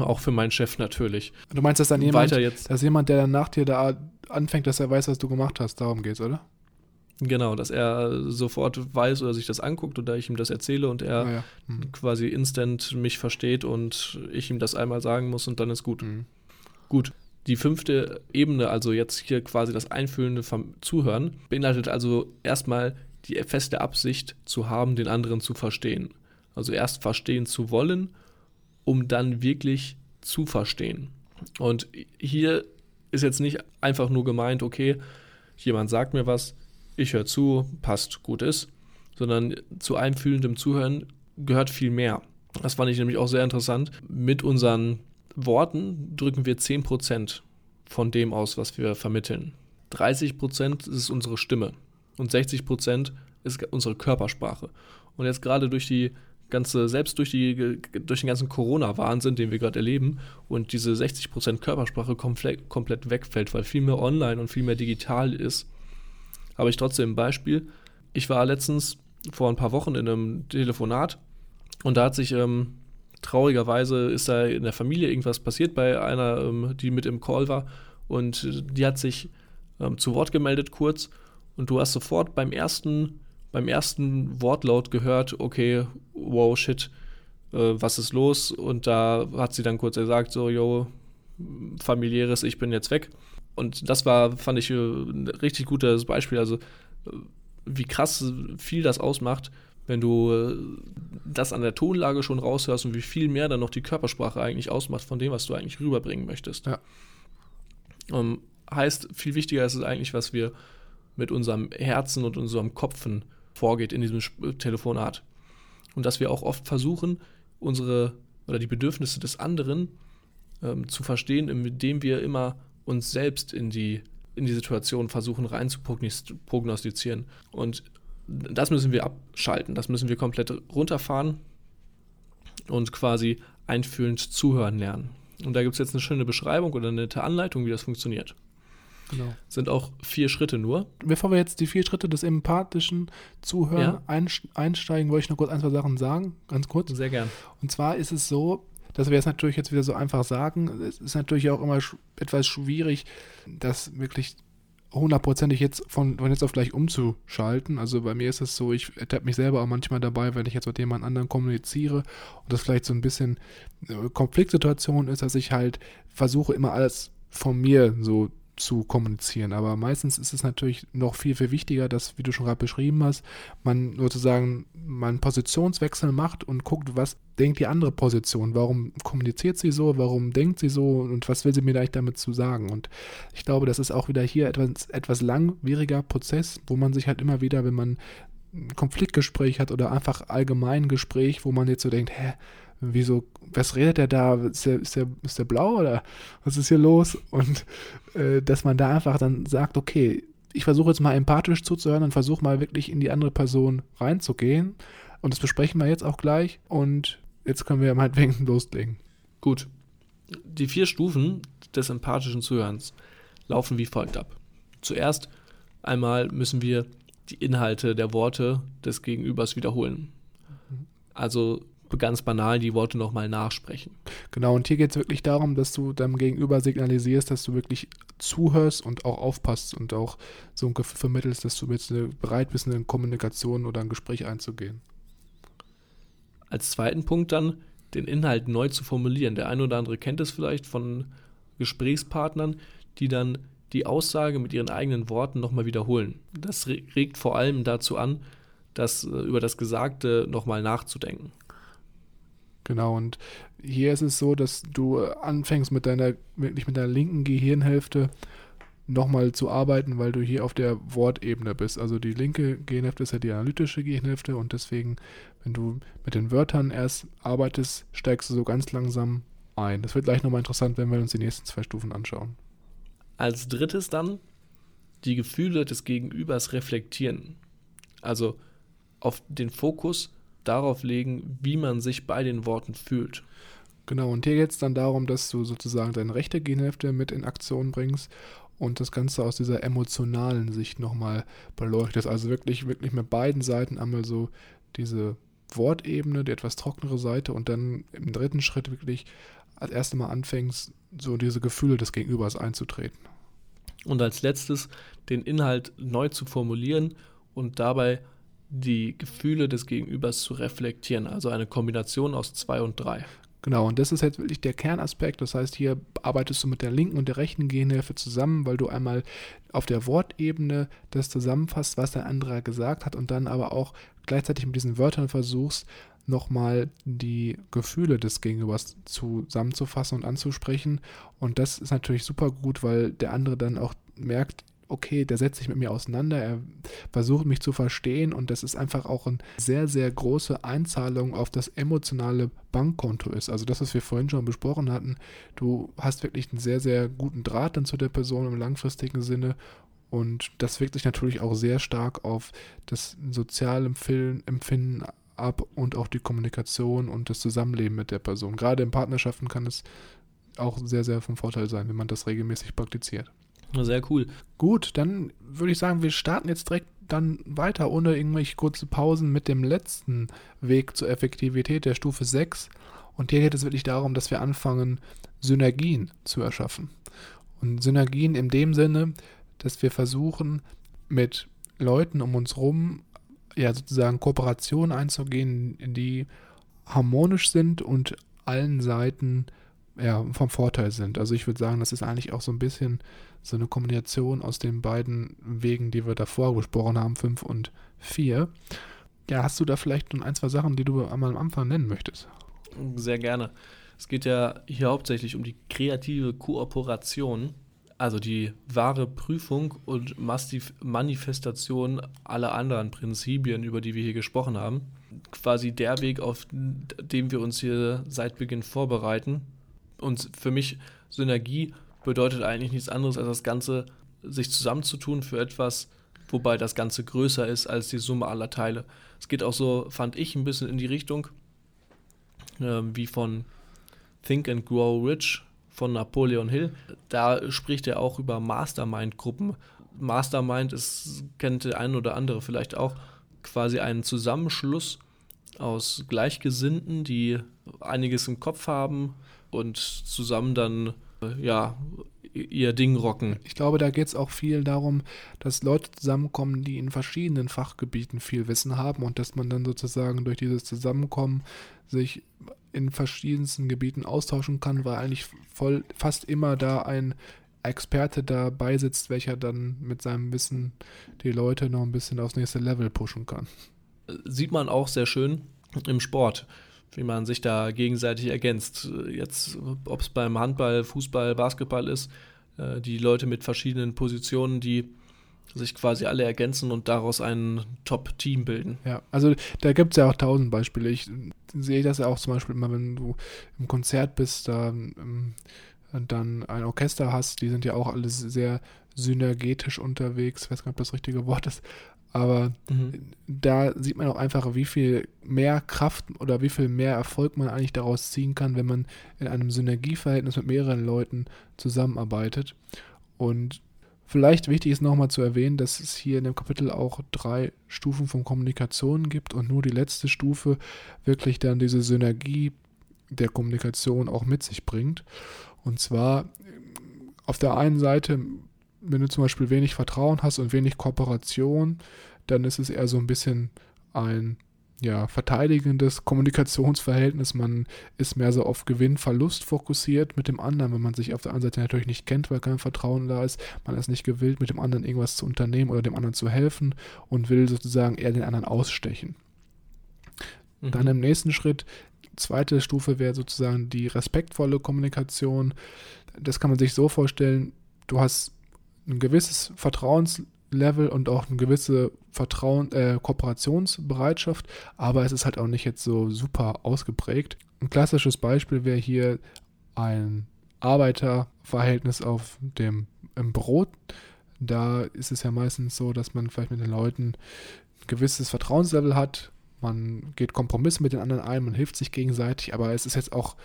Auch für meinen Chef natürlich. Du meinst, dass dann jemand, Weiter jetzt. dass jemand, der dann nach dir da anfängt, dass er weiß, was du gemacht hast, darum geht's, oder? Genau, dass er sofort weiß oder sich das anguckt oder ich ihm das erzähle und er ah, ja. mhm. quasi instant mich versteht und ich ihm das einmal sagen muss und dann ist gut. Mhm. Gut. Die fünfte Ebene, also jetzt hier quasi das einfühlende vom Zuhören, beinhaltet also erstmal die feste Absicht zu haben, den anderen zu verstehen. Also erst verstehen zu wollen, um dann wirklich zu verstehen. Und hier ist jetzt nicht einfach nur gemeint, okay, jemand sagt mir was, ich höre zu, passt, gut ist, sondern zu einfühlendem Zuhören gehört viel mehr. Das fand ich nämlich auch sehr interessant. Mit unseren Worten drücken wir 10% von dem aus, was wir vermitteln. 30% ist unsere Stimme und 60% ist unsere Körpersprache. Und jetzt gerade durch die ganze, selbst durch, die, durch den ganzen Corona-Wahnsinn, den wir gerade erleben, und diese 60% Körpersprache komplett, komplett wegfällt, weil viel mehr online und viel mehr digital ist, habe ich trotzdem ein Beispiel. Ich war letztens vor ein paar Wochen in einem Telefonat und da hat sich ähm, traurigerweise ist da in der Familie irgendwas passiert bei einer, ähm, die mit im Call war und die hat sich ähm, zu Wort gemeldet kurz und du hast sofort beim ersten beim ersten Wortlaut gehört, okay, wow, shit, äh, was ist los? Und da hat sie dann kurz gesagt, so, yo, familiäres, ich bin jetzt weg. Und das war, fand ich, ein richtig gutes Beispiel. Also, äh, wie krass viel das ausmacht, wenn du äh, das an der Tonlage schon raushörst und wie viel mehr dann noch die Körpersprache eigentlich ausmacht von dem, was du eigentlich rüberbringen möchtest. Ja. Um, ähm, heißt, viel wichtiger ist es eigentlich, was wir mit unserem Herzen und unserem Kopfen vorgeht in diesem Telefonat. Und dass wir auch oft versuchen, unsere oder die Bedürfnisse des anderen ähm, zu verstehen, indem wir immer uns selbst in die, in die Situation versuchen rein zu prognostizieren. Und das müssen wir abschalten, das müssen wir komplett runterfahren und quasi einfühlend zuhören lernen. Und da gibt es jetzt eine schöne Beschreibung oder eine nette Anleitung, wie das funktioniert. Genau. Sind auch vier Schritte nur. Bevor wir jetzt die vier Schritte des empathischen Zuhören ja? einsteigen, wollte ich noch kurz ein, zwei Sachen sagen, ganz kurz. Sehr gern. Und zwar ist es so, dass wir es natürlich jetzt wieder so einfach sagen. Es ist natürlich auch immer etwas schwierig, das wirklich hundertprozentig jetzt von, von jetzt auf gleich umzuschalten. Also bei mir ist es so, ich ertappe mich selber auch manchmal dabei, wenn ich jetzt mit jemand anderem kommuniziere und das vielleicht so ein bisschen Konfliktsituation ist, dass ich halt versuche immer alles von mir so zu kommunizieren. Aber meistens ist es natürlich noch viel, viel wichtiger, dass, wie du schon gerade beschrieben hast, man sozusagen mal einen Positionswechsel macht und guckt, was denkt die andere Position, warum kommuniziert sie so, warum denkt sie so und was will sie mir eigentlich damit zu sagen. Und ich glaube, das ist auch wieder hier etwas, etwas langwieriger Prozess, wo man sich halt immer wieder, wenn man ein Konfliktgespräch hat oder einfach allgemein ein Gespräch, wo man jetzt so denkt, hä, wieso, was redet der da? Ist der, ist der, ist der blau oder was ist hier los? Und äh, dass man da einfach dann sagt, okay, ich versuche jetzt mal empathisch zuzuhören und versuche mal wirklich in die andere Person reinzugehen. Und das besprechen wir jetzt auch gleich. Und jetzt können wir meinetwegen loslegen. Gut. Die vier Stufen des empathischen Zuhörens laufen wie folgt ab. Zuerst einmal müssen wir die Inhalte der Worte des Gegenübers wiederholen. Also ganz banal die Worte nochmal nachsprechen. Genau, und hier geht es wirklich darum, dass du deinem Gegenüber signalisierst, dass du wirklich zuhörst und auch aufpasst und auch so ein Gefühl vermittelst, dass du jetzt bereit bist, eine Kommunikation oder ein Gespräch einzugehen. Als zweiten Punkt dann den Inhalt neu zu formulieren. Der eine oder andere kennt es vielleicht von Gesprächspartnern, die dann die Aussage mit ihren eigenen Worten nochmal wiederholen. Das regt vor allem dazu an, das äh, über das Gesagte nochmal nachzudenken. Genau, und hier ist es so, dass du anfängst mit deiner, wirklich mit deiner linken Gehirnhälfte nochmal zu arbeiten, weil du hier auf der Wortebene bist. Also die linke Gehirnhälfte ist ja die analytische Gehirnhälfte und deswegen, wenn du mit den Wörtern erst arbeitest, steigst du so ganz langsam ein. Das wird gleich nochmal interessant, wenn wir uns die nächsten zwei Stufen anschauen. Als drittes dann die Gefühle des Gegenübers reflektieren. Also auf den Fokus darauf legen, wie man sich bei den Worten fühlt. Genau, und hier geht es dann darum, dass du sozusagen deine rechte Gehirnhälfte mit in Aktion bringst und das Ganze aus dieser emotionalen Sicht nochmal beleuchtest. Also wirklich, wirklich mit beiden Seiten einmal so diese Wortebene, die etwas trocknere Seite und dann im dritten Schritt wirklich als erstes Mal anfängst, so diese Gefühle des Gegenübers einzutreten. Und als letztes den Inhalt neu zu formulieren und dabei die Gefühle des Gegenübers zu reflektieren. Also eine Kombination aus zwei und drei. Genau, und das ist jetzt wirklich der Kernaspekt. Das heißt, hier arbeitest du mit der linken und der rechten Gehirnhälfte zusammen, weil du einmal auf der Wortebene das zusammenfasst, was der andere gesagt hat, und dann aber auch gleichzeitig mit diesen Wörtern versuchst, nochmal die Gefühle des Gegenübers zusammenzufassen und anzusprechen. Und das ist natürlich super gut, weil der andere dann auch merkt, okay, der setzt sich mit mir auseinander, er versucht mich zu verstehen und das ist einfach auch eine sehr, sehr große Einzahlung auf das emotionale Bankkonto ist. Also das, was wir vorhin schon besprochen hatten, du hast wirklich einen sehr, sehr guten Draht dann zu der Person im langfristigen Sinne und das wirkt sich natürlich auch sehr stark auf das soziale Empfinden ab und auch die Kommunikation und das Zusammenleben mit der Person. Gerade in Partnerschaften kann es auch sehr, sehr vom Vorteil sein, wenn man das regelmäßig praktiziert. Sehr cool. Gut, dann würde ich sagen, wir starten jetzt direkt dann weiter, ohne irgendwelche kurze Pausen mit dem letzten Weg zur Effektivität der Stufe 6. Und hier geht es wirklich darum, dass wir anfangen, Synergien zu erschaffen. Und Synergien in dem Sinne, dass wir versuchen, mit Leuten um uns herum ja sozusagen Kooperationen einzugehen, die harmonisch sind und allen Seiten ja, vom Vorteil sind. Also ich würde sagen, das ist eigentlich auch so ein bisschen so eine Kombination aus den beiden Wegen, die wir davor besprochen haben, 5 und 4. Ja, hast du da vielleicht ein, zwei Sachen, die du einmal am Anfang nennen möchtest? Sehr gerne. Es geht ja hier hauptsächlich um die kreative Kooperation, also die wahre Prüfung und Manifestation aller anderen Prinzipien, über die wir hier gesprochen haben. Quasi der Weg, auf dem wir uns hier seit Beginn vorbereiten. Und für mich Synergie bedeutet eigentlich nichts anderes, als das Ganze sich zusammenzutun für etwas, wobei das Ganze größer ist als die Summe aller Teile. Es geht auch so, fand ich, ein bisschen in die Richtung äh, wie von Think and Grow Rich von Napoleon Hill. Da spricht er auch über Mastermind-Gruppen. Mastermind ist, kennt der ein oder andere vielleicht auch, quasi einen Zusammenschluss aus Gleichgesinnten, die einiges im Kopf haben und zusammen dann ja, ihr Ding rocken. Ich glaube, da geht es auch viel darum, dass Leute zusammenkommen, die in verschiedenen Fachgebieten viel Wissen haben und dass man dann sozusagen durch dieses Zusammenkommen sich in verschiedensten Gebieten austauschen kann, weil eigentlich voll fast immer da ein Experte dabei sitzt, welcher dann mit seinem Wissen die Leute noch ein bisschen aufs nächste Level pushen kann. Sieht man auch sehr schön im Sport, wie man sich da gegenseitig ergänzt. Jetzt, ob es beim Handball, Fußball, Basketball ist, äh, die Leute mit verschiedenen Positionen, die sich quasi alle ergänzen und daraus ein Top-Team bilden. Ja, also da gibt es ja auch tausend Beispiele. Ich sehe das ja auch zum Beispiel immer, wenn du im Konzert bist, da ähm, dann ein Orchester hast, die sind ja auch alles sehr synergetisch unterwegs. Ich weiß gar nicht, ob das richtige Wort ist. Aber mhm. da sieht man auch einfach, wie viel mehr Kraft oder wie viel mehr Erfolg man eigentlich daraus ziehen kann, wenn man in einem Synergieverhältnis mit mehreren Leuten zusammenarbeitet. Und Vielleicht wichtig ist nochmal zu erwähnen, dass es hier in dem Kapitel auch drei Stufen von Kommunikation gibt und nur die letzte Stufe wirklich dann diese Synergie der Kommunikation auch mit sich bringt. Und zwar auf der einen Seite, wenn du zum Beispiel wenig Vertrauen hast und wenig Kooperation, dann ist es eher so ein bisschen ein ja, verteidigendes Kommunikationsverhältnis. Man ist mehr so auf Gewinn-Verlust fokussiert mit dem anderen, wenn man sich auf der einen Seite natürlich nicht kennt, weil kein Vertrauen da ist. Man ist nicht gewillt, mit dem anderen irgendwas zu unternehmen oder dem anderen zu helfen und will sozusagen eher den anderen ausstechen. Mhm. Dann im nächsten Schritt, zweite Stufe wäre sozusagen die respektvolle Kommunikation. Das kann man sich so vorstellen, du hast ein gewisses Vertrauens Level und auch eine gewisse Vertrauen, äh, Kooperationsbereitschaft, aber es ist halt auch nicht jetzt so super ausgeprägt. Ein klassisches Beispiel wäre hier ein Arbeiterverhältnis auf dem im Brot. Da ist es ja meistens so, dass man vielleicht mit den Leuten ein gewisses Vertrauenslevel hat. Man geht Kompromisse mit den anderen ein, man hilft sich gegenseitig, aber es ist jetzt auch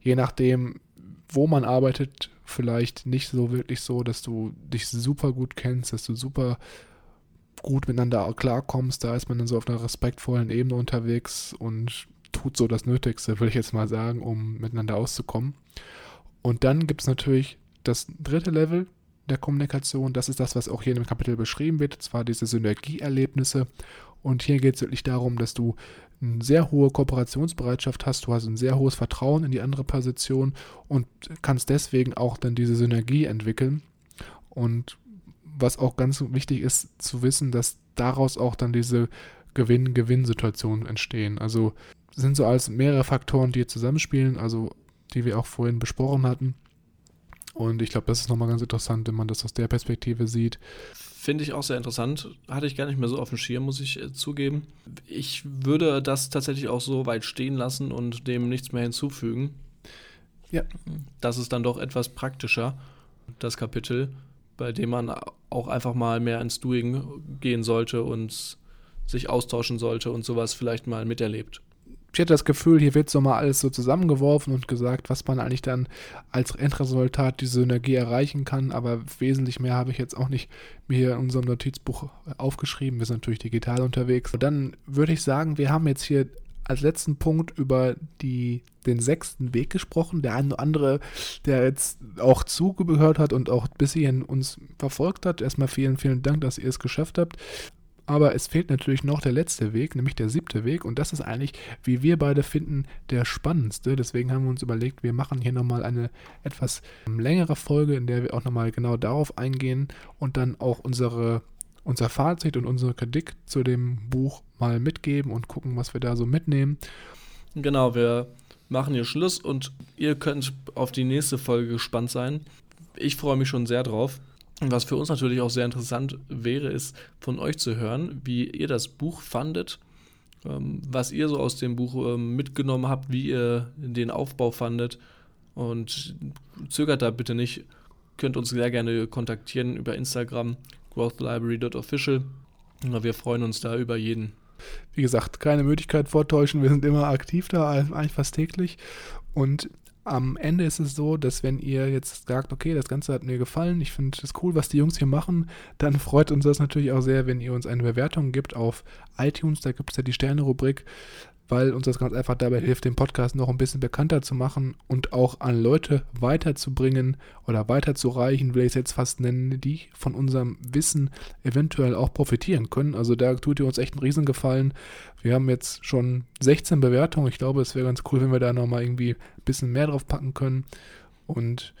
je nachdem, wo man arbeitet, vielleicht nicht so wirklich so, dass du dich super gut kennst, dass du super gut miteinander klarkommst. Da ist man dann so auf einer respektvollen Ebene unterwegs und tut so das Nötigste, würde ich jetzt mal sagen, um miteinander auszukommen. Und dann gibt es natürlich das dritte Level der Kommunikation. Das ist das, was auch hier in dem Kapitel beschrieben wird, zwar diese Synergieerlebnisse. Und hier geht es wirklich darum, dass du eine sehr hohe Kooperationsbereitschaft hast, du hast ein sehr hohes Vertrauen in die andere Position und kannst deswegen auch dann diese Synergie entwickeln. Und was auch ganz wichtig ist zu wissen, dass daraus auch dann diese Gewinn-Gewinn-Situationen entstehen. Also sind so als mehrere Faktoren, die zusammenspielen, also die wir auch vorhin besprochen hatten. Und ich glaube, das ist nochmal ganz interessant, wenn man das aus der Perspektive sieht. Finde ich auch sehr interessant. Hatte ich gar nicht mehr so auf dem Schirm, muss ich äh, zugeben. Ich würde das tatsächlich auch so weit stehen lassen und dem nichts mehr hinzufügen. Ja. Das ist dann doch etwas praktischer, das Kapitel, bei dem man auch einfach mal mehr ins Doing gehen sollte und sich austauschen sollte und sowas vielleicht mal miterlebt ich hatte das Gefühl, hier wird so mal alles so zusammengeworfen und gesagt, was man eigentlich dann als Endresultat diese Synergie erreichen kann. Aber wesentlich mehr habe ich jetzt auch nicht mir in unserem Notizbuch aufgeschrieben. Wir sind natürlich digital unterwegs. Und dann würde ich sagen, wir haben jetzt hier als letzten Punkt über die, den sechsten Weg gesprochen. Der eine oder andere, der jetzt auch zugehört hat und auch bis hierhin uns verfolgt hat. Erstmal vielen, vielen Dank, dass ihr es geschafft habt. Aber es fehlt natürlich noch der letzte Weg, nämlich der siebte Weg. Und das ist eigentlich, wie wir beide finden, der spannendste. Deswegen haben wir uns überlegt, wir machen hier nochmal eine etwas längere Folge, in der wir auch nochmal genau darauf eingehen und dann auch unsere, unser Fazit und unsere Kritik zu dem Buch mal mitgeben und gucken, was wir da so mitnehmen. Genau, wir machen hier Schluss und ihr könnt auf die nächste Folge gespannt sein. Ich freue mich schon sehr drauf. Was für uns natürlich auch sehr interessant wäre, ist von euch zu hören, wie ihr das Buch fandet, ähm, was ihr so aus dem Buch ähm, mitgenommen habt, wie ihr den Aufbau fandet. Und zögert da bitte nicht, könnt uns sehr gerne kontaktieren über Instagram, growthlibrary.official. Wir freuen uns da über jeden. Wie gesagt, keine Möglichkeit vortäuschen, wir sind immer aktiv da, eigentlich fast täglich. Und am Ende ist es so, dass wenn ihr jetzt sagt, okay, das Ganze hat mir gefallen, ich finde es cool, was die Jungs hier machen, dann freut uns das natürlich auch sehr, wenn ihr uns eine Bewertung gibt auf iTunes. Da gibt es ja die Sterne-Rubrik weil uns das ganz einfach dabei hilft, den Podcast noch ein bisschen bekannter zu machen und auch an Leute weiterzubringen oder weiterzureichen, will ich es jetzt fast nennen, die von unserem Wissen eventuell auch profitieren können. Also da tut ihr uns echt einen Riesengefallen. Wir haben jetzt schon 16 Bewertungen. Ich glaube, es wäre ganz cool, wenn wir da nochmal irgendwie ein bisschen mehr drauf packen können. Und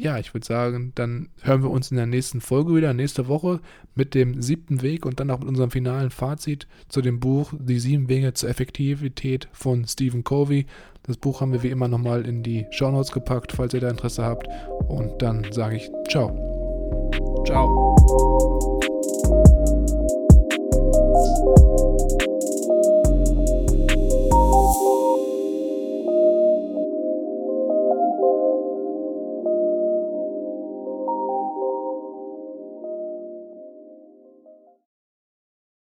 ja, ich würde sagen, dann hören wir uns in der nächsten Folge wieder, nächste Woche mit dem siebten Weg und dann auch mit unserem finalen Fazit zu dem Buch Die sieben Wege zur Effektivität von Stephen Covey. Das Buch haben wir wie immer nochmal in die Shownotes gepackt, falls ihr da Interesse habt. Und dann sage ich ciao. Ciao.